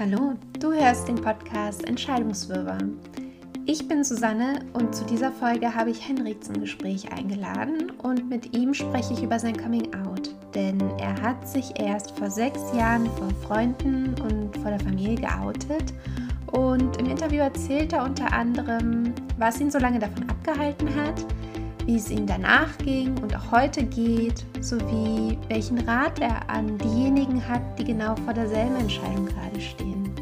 Hallo, du hörst den Podcast Entscheidungswirrwarr. Ich bin Susanne und zu dieser Folge habe ich Henrik zum Gespräch eingeladen und mit ihm spreche ich über sein Coming Out. Denn er hat sich erst vor sechs Jahren vor Freunden und vor der Familie geoutet und im Interview erzählt er unter anderem, was ihn so lange davon abgehalten hat, wie es ihm danach ging und auch heute geht, sowie welchen Rat er an diejenigen hat, die genau vor derselben Entscheidung gerade stehen.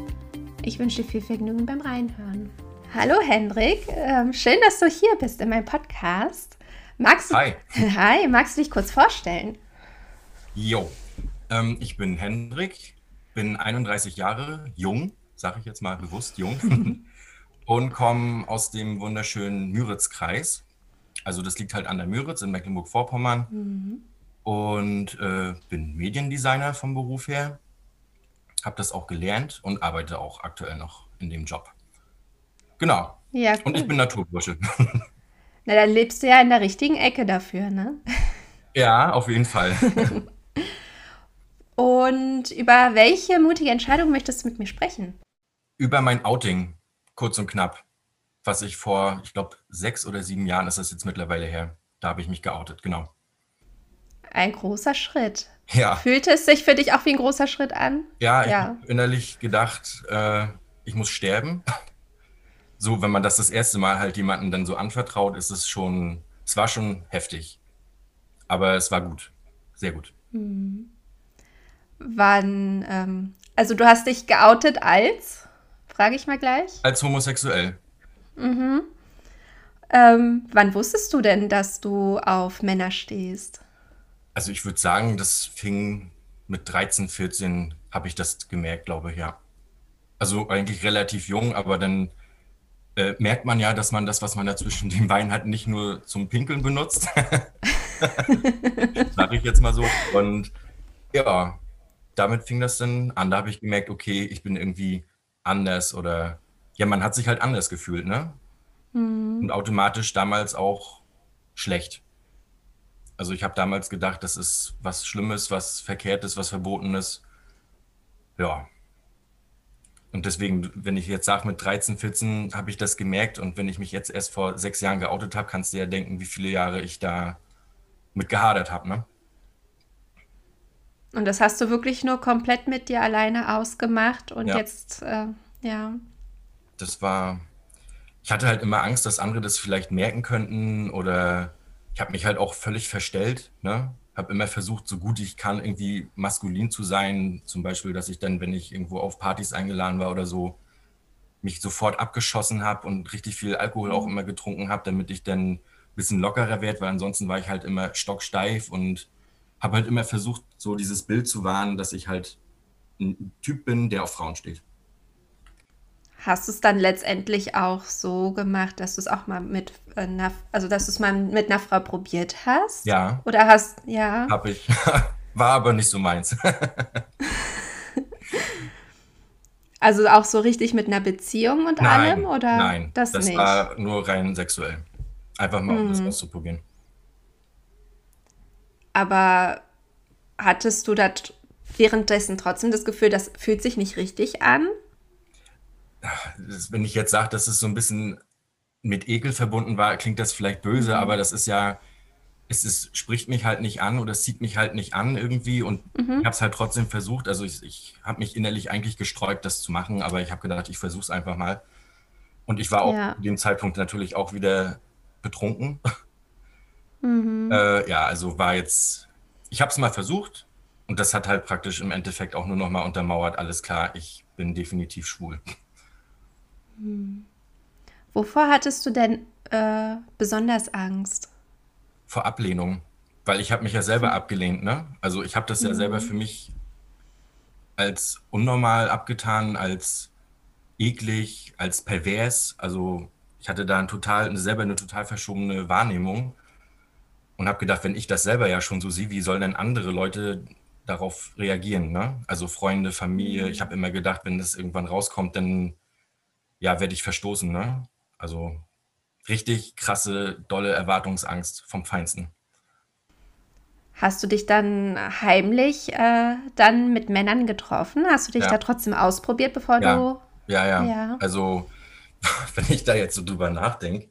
Ich wünsche dir viel Vergnügen beim Reinhören. Hallo Hendrik, ähm, schön, dass du hier bist in meinem Podcast. Magst du, Hi. Hi, magst du dich kurz vorstellen? Jo, ähm, ich bin Hendrik, bin 31 Jahre jung, sage ich jetzt mal bewusst jung, und komme aus dem wunderschönen Müritzkreis. Also das liegt halt an der Müritz in Mecklenburg-Vorpommern und äh, bin Mediendesigner vom Beruf her, habe das auch gelernt und arbeite auch aktuell noch in dem Job. Genau. Ja, Und ich cool. bin Naturbursche. Na, dann lebst du ja in der richtigen Ecke dafür, ne? ja, auf jeden Fall. Und über welche mutige Entscheidung möchtest du mit mir sprechen? Über mein Outing, kurz und knapp, was ich vor, ich glaube, sechs oder sieben Jahren ist das jetzt mittlerweile her. Da habe ich mich geoutet, genau. Ein großer Schritt. Ja, Fühlte es sich für dich auch wie ein großer Schritt an? ja, ich Ja. habe innerlich gedacht, äh, ich muss sterben. So, wenn man das das erste Mal halt jemandem dann so anvertraut, ist es schon, es war schon heftig. Aber es war gut, sehr gut. Wann, ähm, also du hast dich geoutet als, frage ich mal gleich. Als homosexuell. Ähm, wann wusstest du denn, dass du auf Männer stehst? Also ich würde sagen, das fing mit 13, 14, habe ich das gemerkt, glaube ich, ja. Also eigentlich relativ jung, aber dann äh, merkt man ja, dass man das, was man da zwischen den Beinen hat, nicht nur zum Pinkeln benutzt. Sag ich jetzt mal so. Und ja, damit fing das dann an. Da habe ich gemerkt, okay, ich bin irgendwie anders oder ja, man hat sich halt anders gefühlt, ne? Und automatisch damals auch schlecht. Also ich habe damals gedacht, das ist was Schlimmes, was Verkehrtes, was Verbotenes. Ja. Und deswegen, wenn ich jetzt sage, mit 13, 14 habe ich das gemerkt und wenn ich mich jetzt erst vor sechs Jahren geoutet habe, kannst du ja denken, wie viele Jahre ich da mit gehadert habe, ne? Und das hast du wirklich nur komplett mit dir alleine ausgemacht und Ja. jetzt, äh, ja. Das war, ich hatte halt immer Angst, dass andere das vielleicht merken könnten oder ich habe mich halt auch völlig verstellt, ne? Habe immer versucht, so gut ich kann, irgendwie maskulin zu sein. Zum Beispiel, dass ich dann, wenn ich irgendwo auf Partys eingeladen war oder so, mich sofort abgeschossen habe und richtig viel Alkohol auch immer getrunken habe, damit ich dann ein bisschen lockerer werde, weil ansonsten war ich halt immer stocksteif und habe halt immer versucht, so dieses Bild zu wahren, dass ich halt ein Typ bin, der auf Frauen steht. Hast du es dann letztendlich auch so gemacht, dass du es auch mal mit einer, also dass du es mal mit einer Frau probiert hast? Ja. Oder hast, ja. Hab ich. War aber nicht so meins. Also auch so richtig mit einer Beziehung und allem? Oder nein, das, das nicht? war nur rein sexuell. Einfach mal, um das Mhm. auszuprobieren. Aber hattest du da währenddessen trotzdem das Gefühl, das fühlt sich nicht richtig an? Wenn ich jetzt sage, dass es so ein bisschen mit Ekel verbunden war, klingt das vielleicht böse, Mhm. aber das ist ja, es ist, spricht mich halt nicht an oder es zieht mich halt nicht an irgendwie und Mhm. ich habe es halt trotzdem versucht. Also ich, ich habe mich innerlich eigentlich gesträubt, das zu machen, aber ich habe gedacht, ich versuche es einfach mal. Und ich war auch Ja. zu dem Zeitpunkt natürlich auch wieder betrunken. Mhm. Äh, ja, also war jetzt, ich habe es mal versucht und das hat halt praktisch im Endeffekt auch nur noch mal untermauert, alles klar, ich bin definitiv schwul. Wovor hattest du denn äh, besonders Angst? Vor Ablehnung, weil ich habe mich ja selber abgelehnt, ne? Also ich habe das ja selber für mich als unnormal abgetan, als eklig, als pervers. Also ich hatte da ein total, selber eine total verschobene Wahrnehmung und habe gedacht, wenn ich das selber ja schon so sehe, wie sollen denn andere Leute darauf reagieren, ne? Also Freunde, Familie. Ich habe immer gedacht, wenn das irgendwann rauskommt, dann ja, werde ich verstoßen, ne? Also richtig krasse, dolle Erwartungsangst vom Feinsten. Hast du dich dann heimlich äh, dann mit Männern getroffen? Hast du dich Ja. da trotzdem ausprobiert, bevor Ja. du. Ja, ja. Ja. Also, wenn ich da jetzt so drüber nachdenke,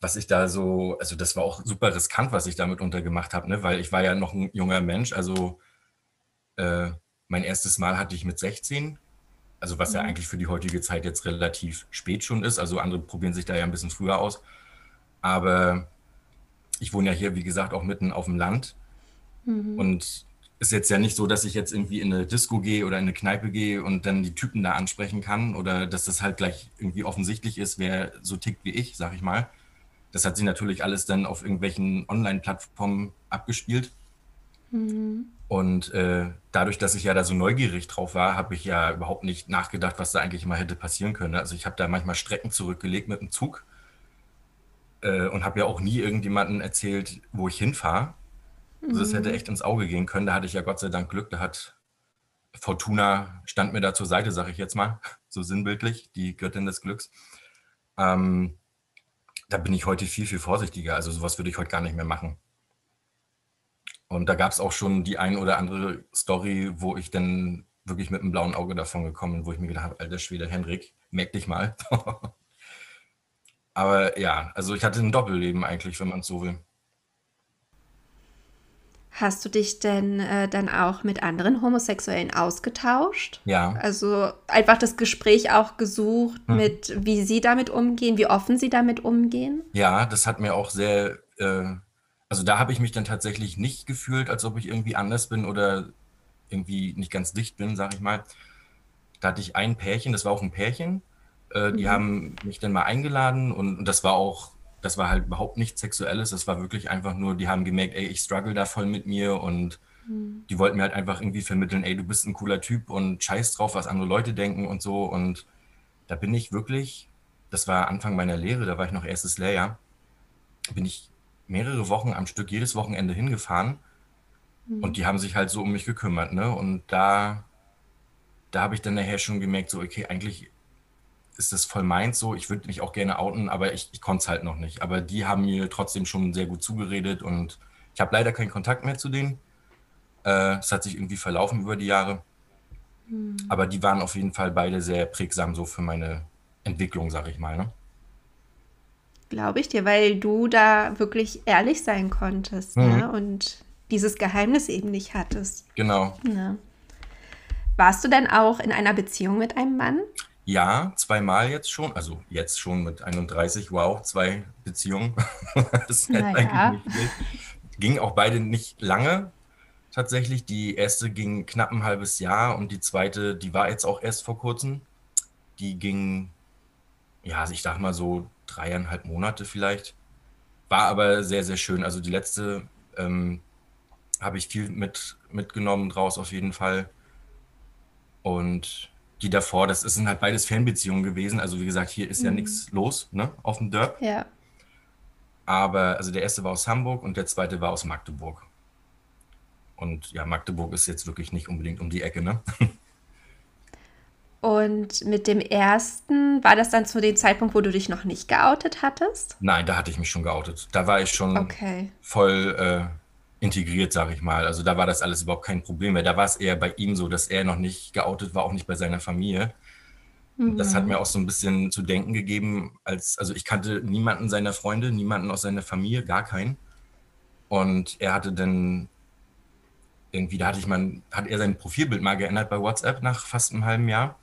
was ich da so, also das war auch super riskant, was ich damit untergemacht habe, ne? Weil ich war ja noch ein junger Mensch. Also äh, mein erstes Mal hatte ich mit 16, also was ja Mhm. eigentlich für die heutige Zeit jetzt relativ spät schon ist. Also andere probieren sich da ja ein bisschen früher aus. Aber ich wohne ja hier, wie gesagt, auch mitten auf dem Land. Mhm. Und ist jetzt ja nicht so, dass ich jetzt irgendwie in eine Disco gehe oder in eine Kneipe gehe und dann die Typen da ansprechen kann oder dass das halt gleich irgendwie offensichtlich ist, wer so tickt wie ich, sag ich mal. Das hat sich natürlich alles dann auf irgendwelchen Online-Plattformen abgespielt. Mhm. Und äh, dadurch, dass ich ja da so neugierig drauf war, habe ich ja überhaupt nicht nachgedacht, was da eigentlich mal hätte passieren können. Also ich habe da manchmal Strecken zurückgelegt mit dem Zug äh, und habe ja auch nie irgendjemandem erzählt, wo ich hinfahre. Also das hätte echt ins Auge gehen können. Da hatte ich ja Gott sei Dank Glück. Da hat Fortuna stand mir da zur Seite, sage ich jetzt mal, so sinnbildlich, die Göttin des Glücks. Ähm, da bin ich heute viel, viel vorsichtiger. Also sowas würde ich heute gar nicht mehr machen. Und da gab es auch schon die ein oder andere Story, wo ich dann wirklich mit einem blauen Auge davon gekommen bin, wo ich mir gedacht habe, alter Schwede, Henrik, merk dich mal. Aber ja, also ich hatte ein Doppelleben eigentlich, wenn man es so will. Hast du dich denn äh, dann auch mit anderen Homosexuellen ausgetauscht? Ja, Also einfach das Gespräch auch gesucht Mhm. mit, wie sie damit umgehen, wie offen sie damit umgehen? ja, das hat mir auch sehr, äh, also da habe ich mich dann tatsächlich nicht gefühlt, als ob ich irgendwie anders bin oder irgendwie nicht ganz dicht bin, sag ich mal. Da hatte ich ein Pärchen, das war auch ein Pärchen, äh, die Mhm. haben mich dann mal eingeladen und, und das war auch, das war halt überhaupt nichts Sexuelles, das war wirklich einfach nur, die haben gemerkt, ey, ich struggle da voll mit mir und Mhm. die wollten mir halt einfach irgendwie vermitteln, ey, du bist ein cooler Typ und scheiß drauf, was andere Leute denken und so. Und da bin ich wirklich, das war Anfang meiner Lehre, da war ich noch erstes Lehrjahr, bin ich mehrere Wochen am Stück jedes Wochenende hingefahren und die haben sich halt so um mich gekümmert, ne? Und da, da habe ich dann nachher schon gemerkt, so, okay, eigentlich ist das voll meins so, ich würde mich auch gerne outen, aber ich, ich konnte es halt noch nicht. Aber die haben mir trotzdem schon sehr gut zugeredet und ich habe leider keinen Kontakt mehr zu denen. Äh, es hat sich irgendwie verlaufen über die Jahre. Aber die waren auf jeden Fall beide sehr prägsam so für meine Entwicklung, sag ich mal. Ne? Glaube ich dir, weil du da wirklich ehrlich sein konntest Mhm. ne? und dieses Geheimnis eben nicht hattest. Genau. Ne? Warst du denn auch in einer Beziehung mit einem Mann? Ja, zweimal jetzt schon, also jetzt schon mit 31, wow, zwei Beziehungen. das halt ja. eigentlich nicht viel. Ging auch beide nicht lange tatsächlich. Die erste ging knapp ein halbes Jahr und die zweite, die war jetzt auch erst vor kurzem. Die ging, ja, ich sag mal so dreieinhalb Monate vielleicht. War aber sehr, sehr schön. Also die letzte ähm, habe ich viel mit, mitgenommen draus auf jeden Fall. Und die davor, das sind halt beides Fernbeziehungen gewesen. Also wie gesagt, hier ist ja Mhm. nichts los, ne, auf dem Dörp. Ja. Aber also der erste war aus Hamburg und der zweite war aus Magdeburg. Und ja, Magdeburg ist jetzt wirklich nicht unbedingt um die Ecke, ne? Und mit dem ersten, war das dann zu dem Zeitpunkt, wo du dich noch nicht geoutet hattest? Nein, da hatte ich mich schon geoutet. Da war ich schon Okay. voll äh, integriert, sage ich mal. Also da war das alles überhaupt kein Problem mehr. Da war es eher bei ihm so, dass er noch nicht geoutet war, auch nicht bei seiner Familie. Das hat mir auch so ein bisschen zu denken gegeben, als, also ich kannte niemanden seiner Freunde, niemanden aus seiner Familie, gar keinen. Und er hatte dann irgendwie, da hatte ich mal, hat er sein Profilbild mal geändert bei WhatsApp nach fast einem halben Jahr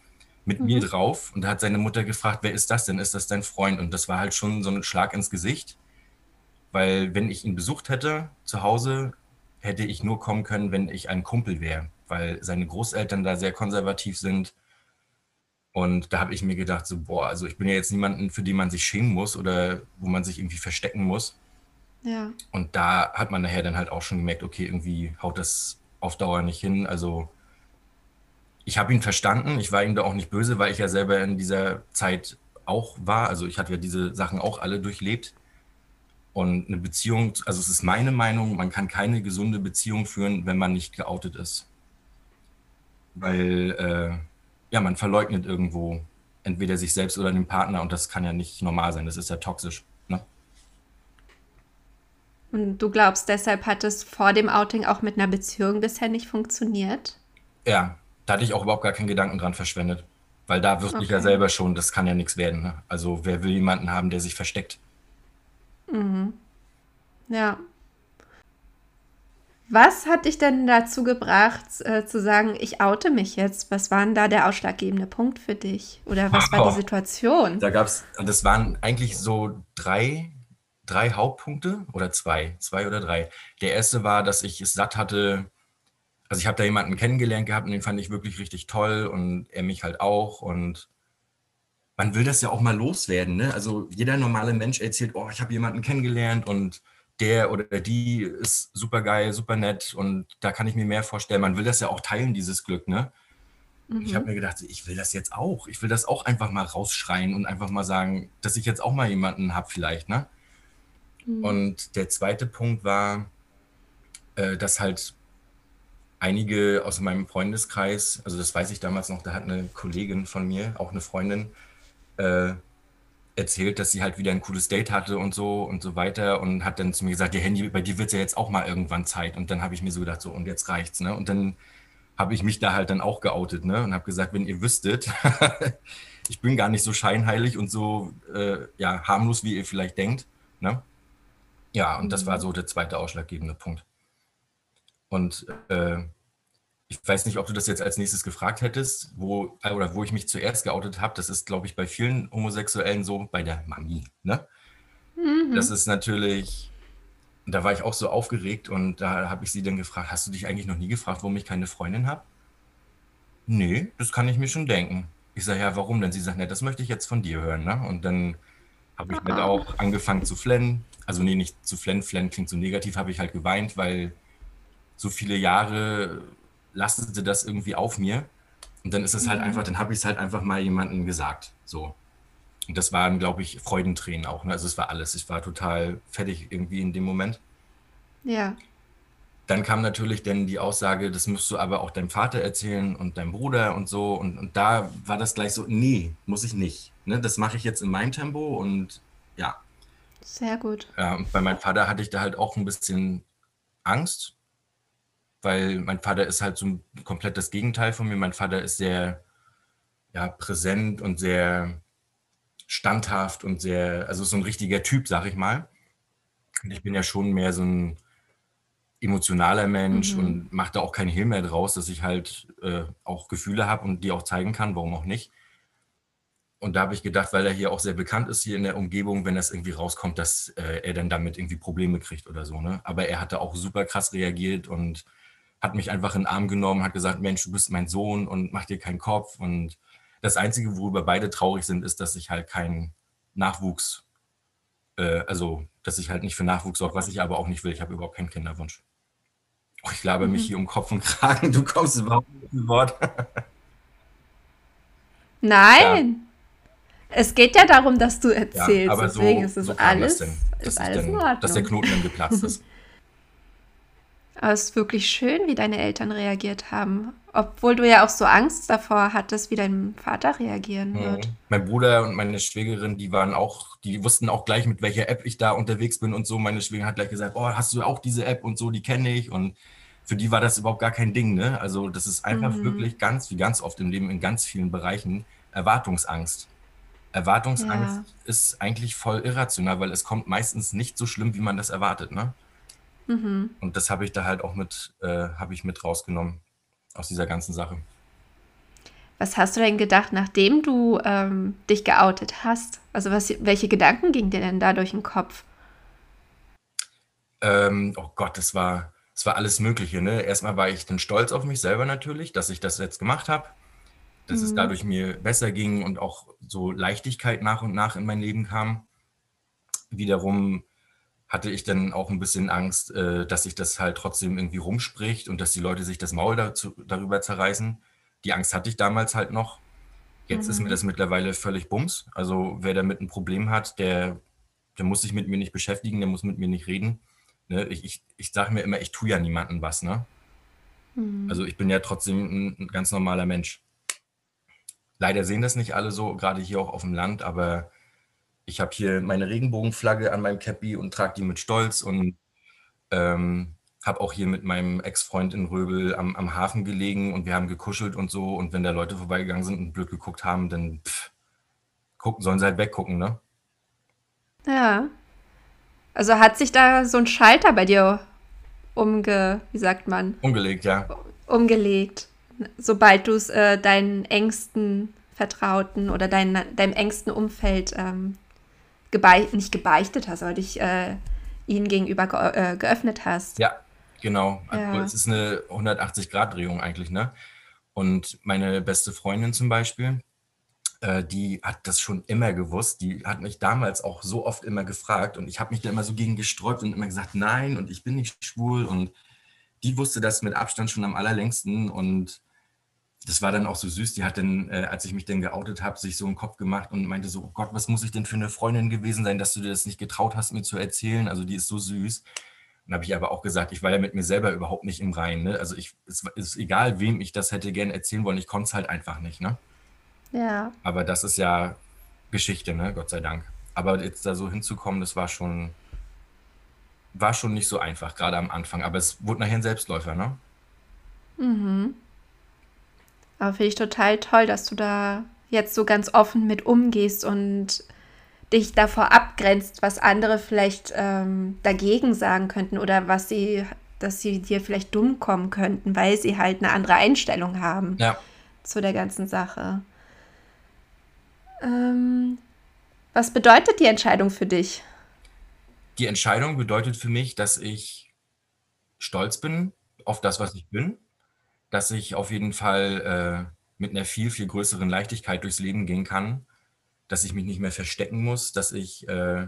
mit mir drauf. Und da hat seine Mutter gefragt, wer ist das denn? Ist das dein Freund? Und das war halt schon so ein Schlag ins Gesicht. Weil wenn ich ihn besucht hätte zu Hause, hätte ich nur kommen können, wenn ich ein Kumpel wäre. Weil seine Großeltern da sehr konservativ sind. Und da habe ich mir gedacht, so, boah, also ich bin ja jetzt niemanden, für den man sich schämen muss oder wo man sich irgendwie verstecken muss. Ja. Und da hat man nachher dann halt auch schon gemerkt, okay, irgendwie haut das auf Dauer nicht hin. Also ich habe ihn verstanden, ich war ihm da auch nicht böse, weil ich ja selber in dieser Zeit auch war. Also ich hatte ja diese Sachen auch alle durchlebt. Und eine Beziehung, also es ist meine Meinung, man kann keine gesunde Beziehung führen, wenn man nicht geoutet ist. Weil, äh, ja, man verleugnet irgendwo entweder sich selbst oder den Partner und das kann ja nicht normal sein, das ist ja toxisch. Ne? Und du glaubst, deshalb hat es vor dem Outing auch mit einer Beziehung bisher nicht funktioniert? Ja, da hatte ich auch überhaupt gar keinen Gedanken dran verschwendet. Weil da wusste ich ja selber schon, das kann ja nichts werden. Ne? Also wer will jemanden haben, der sich versteckt? Mhm. Ja. Was hat dich denn dazu gebracht, äh, zu sagen, ich oute mich jetzt? Was war denn da der ausschlaggebende Punkt für dich? Oder was war die Situation? Da gab es, das waren eigentlich so drei, drei Hauptpunkte oder zwei, zwei oder drei. Der erste war, dass ich es satt hatte, also ich habe da jemanden kennengelernt gehabt und den fand ich wirklich richtig toll und er mich halt auch und man will das ja auch mal loswerden. Ne? Also jeder normale Mensch erzählt, oh, ich habe jemanden kennengelernt und der oder die ist super geil, super nett und da kann ich mir mehr vorstellen. Man will das ja auch teilen, dieses Glück, ne? Mhm. Ich habe mir gedacht, ich will das jetzt auch. Ich will das auch einfach mal rausschreien und einfach mal sagen, dass ich jetzt auch mal jemanden habe vielleicht, ne? Mhm. Und der zweite Punkt war, äh, dass halt einige aus meinem Freundeskreis, also das weiß ich damals noch, da hat eine Kollegin von mir, auch eine Freundin, äh, erzählt, dass sie halt wieder ein cooles Date hatte und so und so weiter und hat dann zu mir gesagt, ja Handy, bei dir wird es ja jetzt auch mal irgendwann Zeit. Und dann habe ich mir so gedacht, so und jetzt reicht's, ne? Und dann habe ich mich da halt dann auch geoutet, ne? Und habe gesagt, wenn ihr wüsstet, ich bin gar nicht so scheinheilig und so äh, ja, harmlos, wie ihr vielleicht denkt, ne? Ja, und das war mhm. so der zweite ausschlaggebende Punkt. Und äh, ich weiß nicht, ob du das jetzt als nächstes gefragt hättest, wo, oder wo ich mich zuerst geoutet habe. Das ist, glaube ich, bei vielen Homosexuellen so, bei der Mami. Ne? Mhm. Das ist natürlich, da war ich auch so aufgeregt und da habe ich sie dann gefragt, hast du dich eigentlich noch nie gefragt, warum ich keine Freundin habe? Nee, das kann ich mir schon denken. Ich sage, ja, warum denn? Sie sagt, ne, das möchte ich jetzt von dir hören. Ne? Und dann habe ich mit auch angefangen zu flennen. Also nee, nicht zu flennen, flennen klingt so negativ, habe ich halt geweint, weil so viele Jahre lastete das irgendwie auf mir. Und dann ist es halt mhm. einfach, dann habe ich es halt einfach mal jemandem gesagt. So. Und das waren, glaube ich, Freudentränen auch. Ne? Also es war alles. Ich war total fertig irgendwie in dem Moment. Ja. Dann kam natürlich dann die Aussage, das musst du aber auch deinem Vater erzählen und deinem Bruder und so. Und, und da war das gleich so, nee, muss ich nicht. Ne? Das mache ich jetzt in meinem Tempo und ja. Sehr gut. Ja, und bei meinem Vater hatte ich da halt auch ein bisschen Angst, weil mein Vater ist halt so komplett das Gegenteil von mir. Mein Vater ist sehr ja, präsent und sehr standhaft und sehr, also so ein richtiger Typ, sag ich mal. Und ich bin ja schon mehr so ein emotionaler Mensch mhm. und mache da auch keinen Hehl mehr draus, dass ich halt äh, auch Gefühle habe und die auch zeigen kann, warum auch nicht. Und da habe ich gedacht, weil er hier auch sehr bekannt ist hier in der Umgebung, wenn das irgendwie rauskommt, dass äh, er dann damit irgendwie Probleme kriegt oder so. Ne? Aber er hatte auch super krass reagiert und hat mich einfach in den Arm genommen, hat gesagt, Mensch, du bist mein Sohn und mach dir keinen Kopf. Und das Einzige, worüber beide traurig sind, ist, dass ich halt keinen Nachwuchs, äh, also dass ich halt nicht für Nachwuchs sorge, was ich aber auch nicht will. Ich habe überhaupt keinen Kinderwunsch. Oh, ich labe mhm. mich hier um Kopf und Kragen, du kommst überhaupt nicht zu Wort. Nein. Ja. Es geht ja darum, dass du erzählst. Ja, Deswegen so, ist es so alles, das ist alles denn. Dass der Knoten dann geplatzt ist. Aber es ist wirklich schön, wie deine Eltern reagiert haben. Obwohl du ja auch so Angst davor hattest, wie dein Vater reagieren wird. Mhm. Mein Bruder und meine Schwägerin, die waren auch, die wussten auch gleich, mit welcher App ich da unterwegs bin und so. Meine Schwägerin hat gleich gesagt, oh, hast du auch diese App und so, die kenne ich. Und für die war das überhaupt gar kein Ding. Ne? Also das ist einfach mhm. wirklich ganz, wie ganz oft im Leben, in ganz vielen Bereichen, Erwartungsangst. Erwartungsangst ja. ist eigentlich voll irrational, weil es kommt meistens nicht so schlimm, wie man das erwartet. Ne? Mhm. Und das habe ich da halt auch mit, äh, habe ich mit rausgenommen aus dieser ganzen Sache. Was hast du denn gedacht, nachdem du ähm, dich geoutet hast? Also was, welche Gedanken gingen dir denn da durch den Kopf? Ähm, oh Gott, das war, das war alles Mögliche. Ne? Erstmal war ich dann stolz auf mich selber natürlich, dass ich das jetzt gemacht habe, dass mhm. es dadurch mir besser ging und auch so Leichtigkeit nach und nach in mein Leben kam. Wiederum hatte ich dann auch ein bisschen Angst, äh, dass sich das halt trotzdem irgendwie rumspricht und dass die Leute sich das Maul dazu, darüber zerreißen. Die Angst hatte ich damals halt noch. Jetzt mhm. ist mir mhm. das mittlerweile völlig bums. Also wer damit ein Problem hat, der, der muss sich mit mir nicht beschäftigen, der muss mit mir nicht reden. Ne? Ich, ich, ich sage mir immer, ich tue ja niemandem was. Ne? Mhm. Also ich bin ja trotzdem ein, ein ganz normaler Mensch. Leider sehen das nicht alle so, gerade hier auch auf dem Land, aber ich habe hier meine Regenbogenflagge an meinem Cappy und trage die mit Stolz und Ähm, habe auch hier mit meinem Ex-Freund in Röbel am, am Hafen gelegen und wir haben gekuschelt und so. Und wenn da Leute vorbeigegangen sind und blöd geguckt haben, dann pff, gucken, sollen sie halt weggucken, ne? Ja. Also hat sich da so ein Schalter bei dir umge, wie sagt man? Umgelegt, ja. Umgelegt. Sobald du es äh, deinen engsten Vertrauten oder dein, deinem engsten Umfeld ähm, gebei nicht gebeichtet hast, aber dich äh, ihnen gegenüber ge äh, geöffnet hast. Ja, genau. Also ja. es ist eine 180-Grad-Drehung eigentlich, ne? Und meine beste Freundin zum Beispiel, äh, die hat das schon immer gewusst. Die hat mich damals auch so oft immer gefragt und ich habe mich da immer so gegen gesträubt und immer gesagt, nein und ich bin nicht schwul und die wusste das mit Abstand schon am allerlängsten und das war dann auch so süß. Die hat dann, äh, als ich mich dann geoutet habe, sich so einen Kopf gemacht und meinte so, oh Gott, was muss ich denn für eine Freundin gewesen sein, dass du dir das nicht getraut hast, mir zu erzählen? Also die ist so süß. Dann habe ich aber auch gesagt, ich war ja mit mir selber überhaupt nicht im Reinen. Ne? Also ich, es ist egal, wem ich das hätte gerne erzählen wollen, ich konnte es halt einfach nicht. Ne? Ja. Aber das ist ja Geschichte, ne? Gott sei Dank. Aber jetzt da so hinzukommen, das war schon, war schon nicht so einfach, gerade am Anfang. Aber es wurde nachher ein Selbstläufer, ne? Mhm. Aber finde ich total toll, dass du da jetzt so ganz offen mit umgehst und dich davor abgrenzt, was andere vielleicht ähm, dagegen sagen könnten oder was sie, dass sie dir vielleicht dumm kommen könnten, weil sie halt eine andere Einstellung haben ja. zu der ganzen Sache. Ähm, was bedeutet die Entscheidung für dich? Die Entscheidung bedeutet für mich, dass ich stolz bin auf das, was ich bin dass ich auf jeden Fall äh, mit einer viel, viel größeren Leichtigkeit durchs Leben gehen kann, dass ich mich nicht mehr verstecken muss, dass ich äh,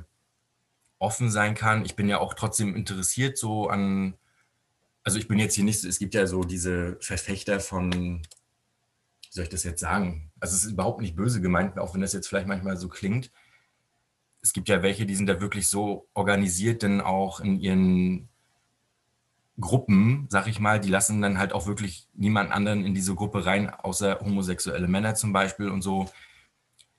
offen sein kann. Ich bin ja auch trotzdem interessiert so an, also ich bin jetzt hier nicht, es gibt ja so diese Verfechter von, wie soll ich das jetzt sagen? Also es ist überhaupt nicht böse gemeint, auch wenn das jetzt vielleicht manchmal so klingt. Es gibt ja welche, die sind da wirklich so organisiert, denn auch in ihren Gruppen, sag ich mal, die lassen dann halt auch wirklich niemand anderen in diese Gruppe rein, außer homosexuelle Männer zum Beispiel und so.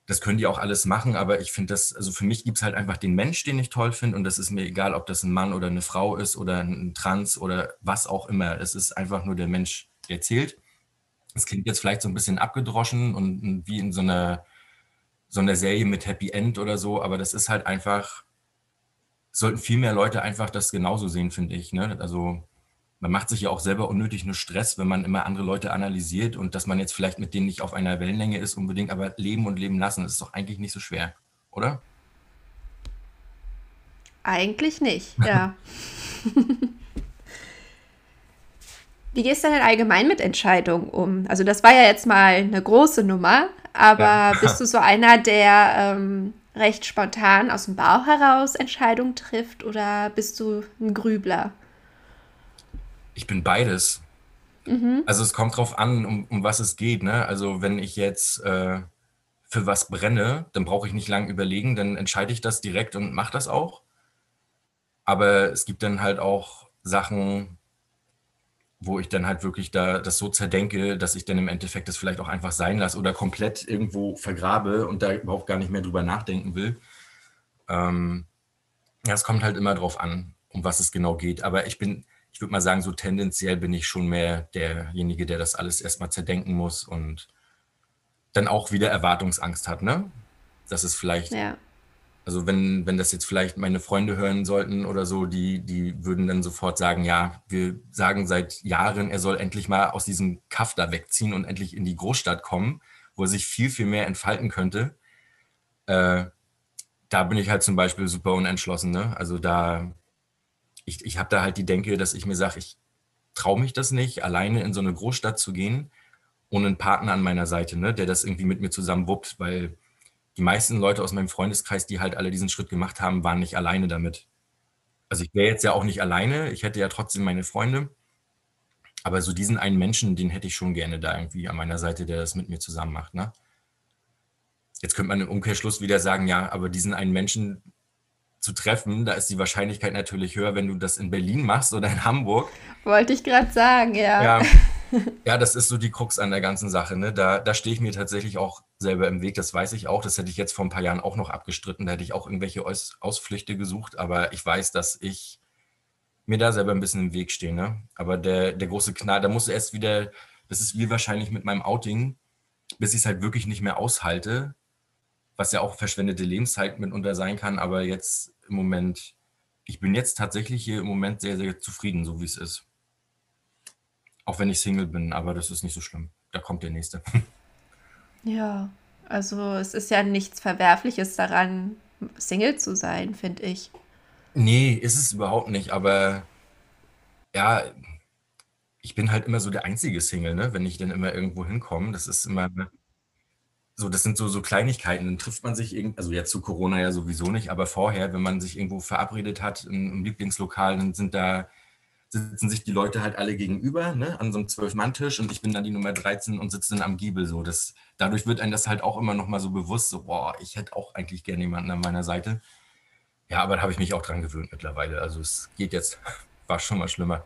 Das können die auch alles machen, aber ich finde das, also für mich gibt es halt einfach den Mensch, den ich toll finde und das ist mir egal, ob das ein Mann oder eine Frau ist oder ein Trans oder was auch immer. Es ist einfach nur der Mensch, der zählt. Es klingt jetzt vielleicht so ein bisschen abgedroschen und wie in so einer, so einer Serie mit Happy End oder so, aber das ist halt einfach, sollten viel mehr Leute einfach das genauso sehen, finde ich. Ne? Also man macht sich ja auch selber unnötig nur Stress, wenn man immer andere Leute analysiert und dass man jetzt vielleicht mit denen nicht auf einer Wellenlänge ist unbedingt, aber leben und leben lassen, das ist doch eigentlich nicht so schwer, oder? Eigentlich nicht, ja. Wie gehst du denn allgemein mit Entscheidungen um? Also das war ja jetzt mal eine große Nummer, aber ja. bist du so einer, der ähm, recht spontan aus dem Bauch heraus Entscheidungen trifft oder bist du ein Grübler? Ich bin beides. Mhm. Also es kommt drauf an, um, um was es geht. Ne? Also wenn ich jetzt äh, für was brenne, dann brauche ich nicht lange überlegen, dann entscheide ich das direkt und mache das auch. Aber es gibt dann halt auch Sachen, wo ich dann halt wirklich da das so zerdenke, dass ich dann im Endeffekt das vielleicht auch einfach sein lasse oder komplett irgendwo vergrabe und da überhaupt gar nicht mehr drüber nachdenken will. Ähm, ja, es kommt halt immer drauf an, um was es genau geht. Aber ich bin, ich würde mal sagen, so tendenziell bin ich schon mehr derjenige, der das alles erstmal zerdenken muss und dann auch wieder Erwartungsangst hat, ne? Das ist vielleicht ja. Also wenn, wenn das jetzt vielleicht meine Freunde hören sollten oder so, die, die würden dann sofort sagen, ja, wir sagen seit Jahren, er soll endlich mal aus diesem Kaff da wegziehen und endlich in die Großstadt kommen, wo er sich viel, viel mehr entfalten könnte. Äh, da bin ich halt zum Beispiel super unentschlossen. Ne? Also da, ich, ich habe da halt die Denke, dass ich mir sage, ich traue mich das nicht, alleine in so eine Großstadt zu gehen, ohne einen Partner an meiner Seite, ne, der das irgendwie mit mir zusammen wuppt, weil die meisten Leute aus meinem Freundeskreis, die halt alle diesen Schritt gemacht haben, waren nicht alleine damit. Also ich wäre jetzt ja auch nicht alleine, ich hätte ja trotzdem meine Freunde. Aber so diesen einen Menschen, den hätte ich schon gerne da irgendwie an meiner Seite, der das mit mir zusammen macht. Ne? Jetzt könnte man im Umkehrschluss wieder sagen, ja, aber diesen einen Menschen zu treffen, da ist die Wahrscheinlichkeit natürlich höher, wenn du das in Berlin machst oder in Hamburg. Wollte ich gerade sagen, ja. ja. Ja, das ist so die Krux an der ganzen Sache. Ne? Da, da stehe ich mir tatsächlich auch selber im Weg, das weiß ich auch. Das hätte ich jetzt vor ein paar Jahren auch noch abgestritten. Da hätte ich auch irgendwelche Aus Ausflüchte gesucht. Aber ich weiß, dass ich mir da selber ein bisschen im Weg stehen. Ne? Aber der, der große Knall, da muss erst wieder, das ist wie wahrscheinlich mit meinem Outing, bis ich es halt wirklich nicht mehr aushalte, was ja auch verschwendete Lebenszeit mitunter sein kann. Aber jetzt im Moment, ich bin jetzt tatsächlich hier im Moment sehr, sehr zufrieden, so wie es ist. Auch wenn ich Single bin, aber das ist nicht so schlimm. Da kommt der nächste. Ja, also es ist ja nichts Verwerfliches daran, Single zu sein, finde ich. Nee, ist es überhaupt nicht, aber ja, ich bin halt immer so der einzige Single, ne? Wenn ich dann immer irgendwo hinkomme. Das ist immer so, das sind so, so Kleinigkeiten. Dann trifft man sich irgendwie, also jetzt zu Corona ja sowieso nicht, aber vorher, wenn man sich irgendwo verabredet hat im Lieblingslokal, dann sind da sitzen sich die Leute halt alle gegenüber, ne, an so einem Zwölf-Mann-Tisch und ich bin dann die Nummer 13 und sitze dann am Giebel. So. Das, dadurch wird einem das halt auch immer noch mal so bewusst, so, boah, ich hätte auch eigentlich gerne jemanden an meiner Seite. Ja, aber da habe ich mich auch dran gewöhnt mittlerweile. Also es geht jetzt, war schon mal schlimmer.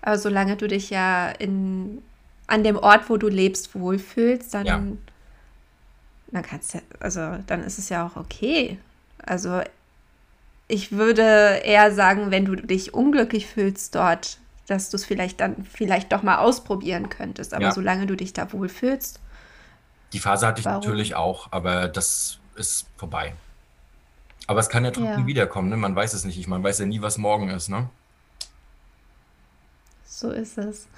Aber solange du dich ja in, an dem Ort, wo du lebst, wohlfühlst, dann, ja. dann kannst ja, also dann ist es ja auch okay. Also ich würde eher sagen, wenn du dich unglücklich fühlst dort, dass du es vielleicht dann vielleicht doch mal ausprobieren könntest. Aber ja. solange du dich da wohlfühlst. Die Phase hatte ich warum? natürlich auch, aber das ist vorbei. Aber es kann ja trotzdem ja. wiederkommen, ne? Man weiß es nicht. Man weiß ja nie, was morgen ist, ne? So ist es.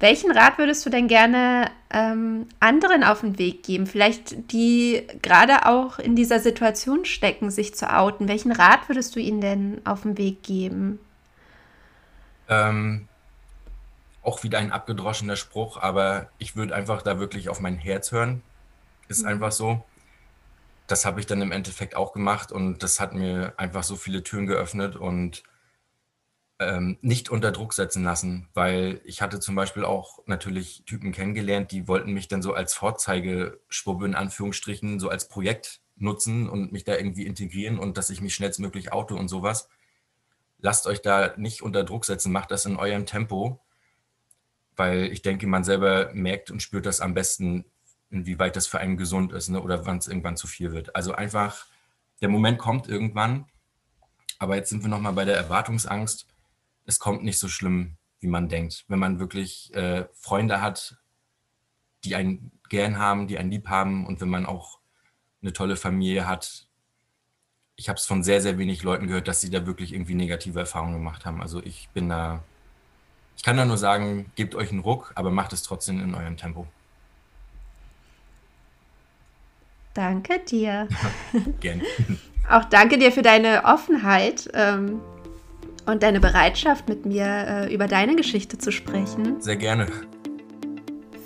Welchen Rat würdest du denn gerne ähm, anderen auf den Weg geben? Vielleicht die gerade auch in dieser Situation stecken, sich zu outen. Welchen Rat würdest du ihnen denn auf den Weg geben? Ähm, auch wieder ein abgedroschener Spruch, aber ich würde einfach da wirklich auf mein Herz hören. Ist mhm. einfach so. Das habe ich dann im Endeffekt auch gemacht und das hat mir einfach so viele Türen geöffnet und ähm, nicht unter Druck setzen lassen, weil ich hatte zum Beispiel auch natürlich Typen kennengelernt, die wollten mich dann so als Vorzeigeschwuppe in Anführungsstrichen, so als Projekt nutzen und mich da irgendwie integrieren und dass ich mich schnellstmöglich auto und sowas. Lasst euch da nicht unter Druck setzen, macht das in eurem Tempo, weil ich denke, man selber merkt und spürt das am besten, inwieweit das für einen gesund ist ne? oder wann es irgendwann zu viel wird. Also einfach, der Moment kommt irgendwann, aber jetzt sind wir nochmal bei der Erwartungsangst es kommt nicht so schlimm, wie man denkt. Wenn man wirklich äh, Freunde hat, die einen gern haben, die einen lieb haben und wenn man auch eine tolle Familie hat. Ich habe es von sehr, sehr wenig Leuten gehört, dass sie da wirklich irgendwie negative Erfahrungen gemacht haben. Also ich bin da, ich kann da nur sagen, gebt euch einen Ruck, aber macht es trotzdem in eurem Tempo. Danke dir. Gerne. Auch danke dir für deine Offenheit. Ähm, und deine Bereitschaft, mit mir äh, über deine Geschichte zu sprechen. Sehr gerne.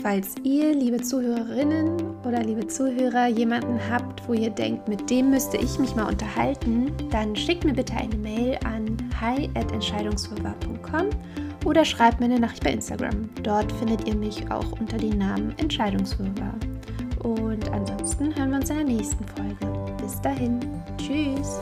Falls ihr, liebe Zuhörerinnen oder liebe Zuhörer, jemanden habt, wo ihr denkt, mit dem müsste ich mich mal unterhalten, dann schickt mir bitte eine Mail an hi@entscheidungswirrwarr.com oder schreibt mir eine Nachricht bei Instagram. Dort findet ihr mich auch unter dem Namen Entscheidungswirrwarr. Und ansonsten hören wir uns in der nächsten Folge. Bis dahin. Tschüss.